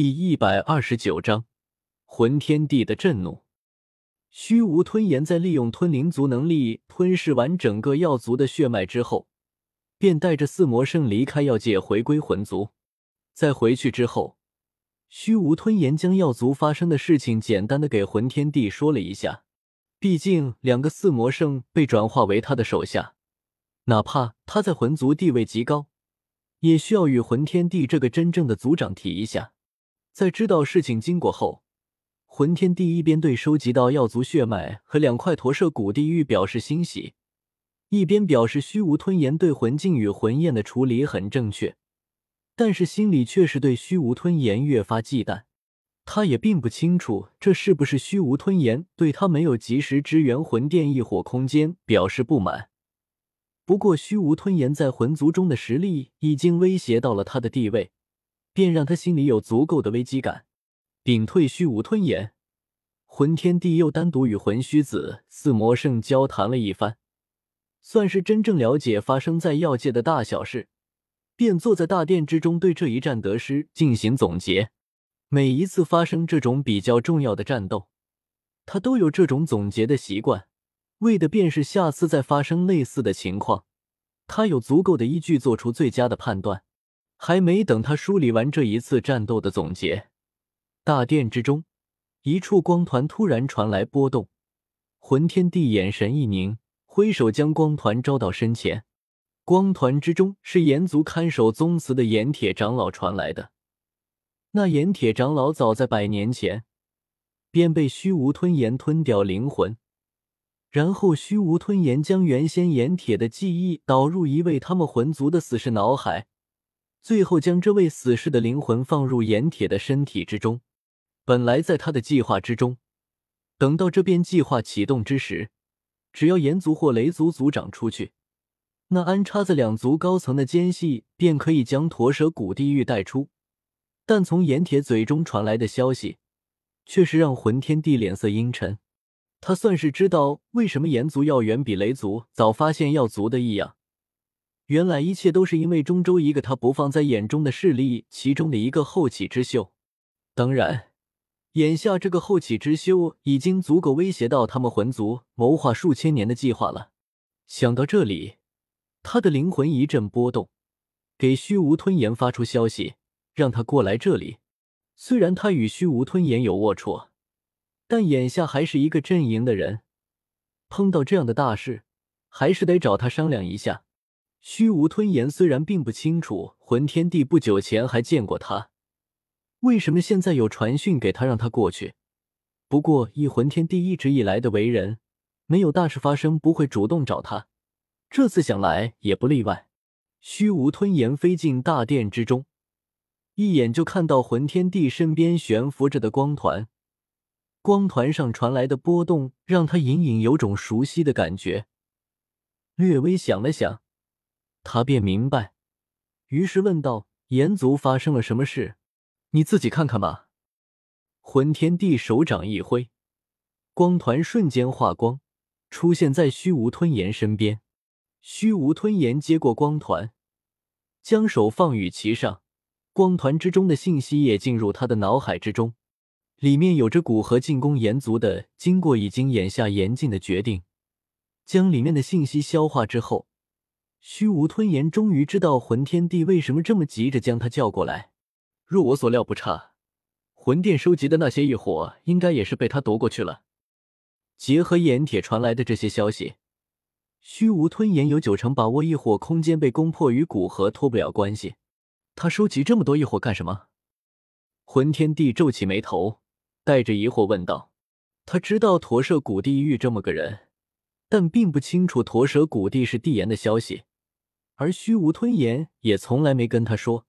第一百二十九章，魂天帝的震怒。虚无吞炎在利用吞灵族能力吞噬完整个药族的血脉之后，便带着四魔圣离开药界，回归魂族。在回去之后，虚无吞炎将药族发生的事情简单的给魂天帝说了一下。毕竟两个四魔圣被转化为他的手下，哪怕他在魂族地位极高，也需要与魂天帝这个真正的族长提一下。在知道事情经过后，魂天帝一边对收集到药族血脉和两块驼舍古地狱表示欣喜，一边表示虚无吞炎对魂境与魂焰的处理很正确，但是心里却是对虚无吞炎越发忌惮。他也并不清楚这是不是虚无吞炎对他没有及时支援魂殿异火空间表示不满。不过，虚无吞炎在魂族中的实力已经威胁到了他的地位。便让他心里有足够的危机感。屏退虚无吞炎，魂天帝又单独与魂虚子、四魔圣交谈了一番，算是真正了解发生在药界的大小事。便坐在大殿之中，对这一战得失进行总结。每一次发生这种比较重要的战斗，他都有这种总结的习惯，为的便是下次再发生类似的情况，他有足够的依据做出最佳的判断。还没等他梳理完这一次战斗的总结，大殿之中，一处光团突然传来波动。魂天帝眼神一凝，挥手将光团招到身前。光团之中是炎族看守宗祠的炎铁长老传来的。那炎铁长老早在百年前便被虚无吞炎吞掉灵魂，然后虚无吞炎将原先炎铁的记忆导入一位他们魂族的死士脑海。最后将这位死士的灵魂放入炎铁的身体之中。本来在他的计划之中，等到这边计划启动之时，只要炎族或雷族族长出去，那安插在两族高层的奸细便可以将驼蛇古地狱带出。但从炎铁嘴中传来的消息，却是让魂天帝脸色阴沉。他算是知道为什么炎族要远比雷族早发现药族的异样。原来一切都是因为中州一个他不放在眼中的势力，其中的一个后起之秀。当然，眼下这个后起之秀已经足够威胁到他们魂族谋划数千年的计划了。想到这里，他的灵魂一阵波动，给虚无吞炎发出消息，让他过来这里。虽然他与虚无吞炎有龌龊，但眼下还是一个阵营的人，碰到这样的大事，还是得找他商量一下。虚无吞炎虽然并不清楚魂天帝不久前还见过他，为什么现在有传讯给他让他过去？不过以魂天帝一直以来的为人，没有大事发生不会主动找他，这次想来也不例外。虚无吞炎飞进大殿之中，一眼就看到魂天帝身边悬浮着的光团，光团上传来的波动让他隐隐有种熟悉的感觉，略微想了想。他便明白，于是问道：“炎族发生了什么事？你自己看看吧。”魂天帝手掌一挥，光团瞬间化光，出现在虚无吞炎身边。虚无吞炎接过光团，将手放于其上，光团之中的信息也进入他的脑海之中，里面有着古河进攻炎族的经过，已经眼下严禁的决定。将里面的信息消化之后。虚无吞炎终于知道魂天帝为什么这么急着将他叫过来。若我所料不差，魂殿收集的那些异火应该也是被他夺过去了。结合炎铁传来的这些消息，虚无吞炎有九成把握异火空间被攻破与古河脱不了关系。他收集这么多异火干什么？魂天帝皱起眉头，带着疑惑问道。他知道驼舍古地狱这么个人，但并不清楚驼舍古地是帝炎的消息。而虚无吞炎也从来没跟他说，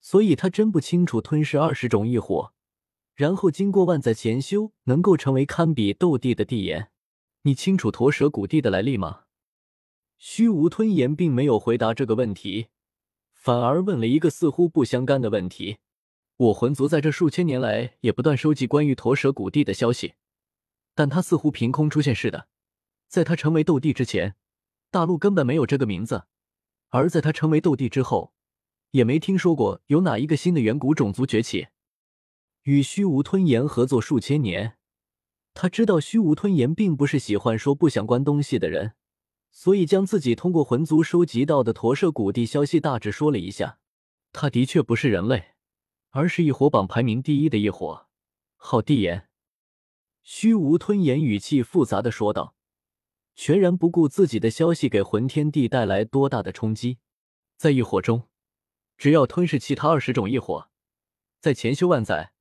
所以他真不清楚吞噬二十种异火，然后经过万载潜修，能够成为堪比斗帝的帝炎。你清楚驼蛇古地的来历吗？虚无吞炎并没有回答这个问题，反而问了一个似乎不相干的问题。我魂族在这数千年来也不断收集关于驼蛇古地的消息，但他似乎凭空出现似的。在他成为斗帝之前，大陆根本没有这个名字。而在他成为斗帝之后，也没听说过有哪一个新的远古种族崛起。与虚无吞炎合作数千年，他知道虚无吞炎并不是喜欢说不想关东西的人，所以将自己通过魂族收集到的驼舍古地消息大致说了一下。他的确不是人类，而是异火榜排名第一的异火，号帝炎。虚无吞炎语气复杂的说道，全然不顾自己的消息给魂天地带来多大的冲击。在异火中，只要吞噬其他二十种异火，在前修万载，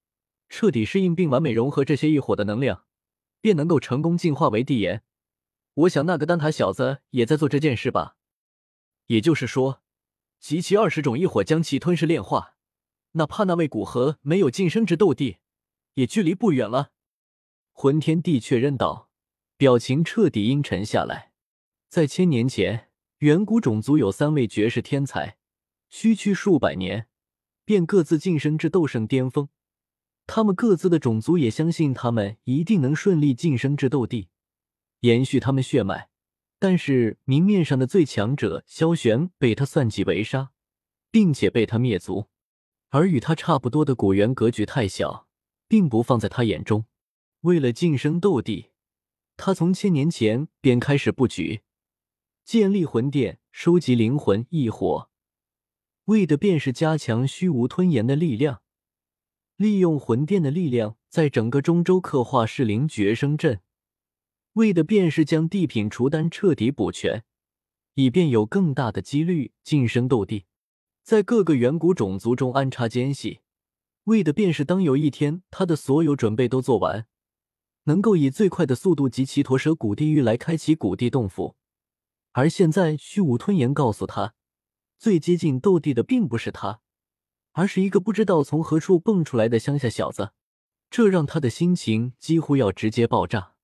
彻底适应并完美融合这些异火的能量，便能够成功进化为帝炎。我想那个丹塔小子也在做这件事吧。也就是说，集齐二十种异火将其吞噬炼化，哪怕那位古河没有晋升至斗帝，也距离不远了。魂天帝确认道，表情彻底阴沉下来。在千年前，远古种族有三位绝世天才，区区数百年，便各自晋升至斗圣巅峰。他们各自的种族也相信他们一定能顺利晋升至斗帝，延续他们血脉。但是明面上的最强者萧玄被他算计围杀，并且被他灭族，而与他差不多的古猿格局太小，并不放在他眼中。为了晋升斗帝，他从千年前便开始布局，建立魂殿，收集灵魂异火，为的便是加强虚无吞炎的力量，利用魂殿的力量，在整个中州刻画噬灵绝生阵，为的便是将地品除丹彻底补全，以便有更大的几率晋升斗帝，在各个远古种族中安插奸细，为的便是当有一天他的所有准备都做完。能够以最快的速度集齐驼蛇古地狱来开启古地洞府，而现在虚无吞炎告诉他，最接近斗帝的并不是他，而是一个不知道从何处蹦出来的乡下小子，这让他的心情几乎要直接爆炸。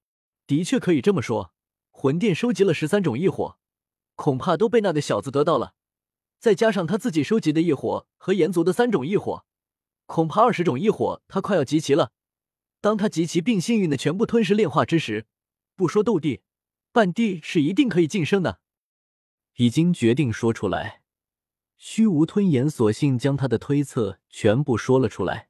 的确可以这么说，魂殿收集了十三种异火，恐怕都被那个小子得到了，再加上他自己收集的异火和炎族的三种异火，恐怕二十种异火他快要集齐了。当他极其并幸运的全部吞噬炼化之时，不说斗帝，半帝是一定可以晋升的。已经决定说出来，虚无吞炎索性将他的推测全部说了出来。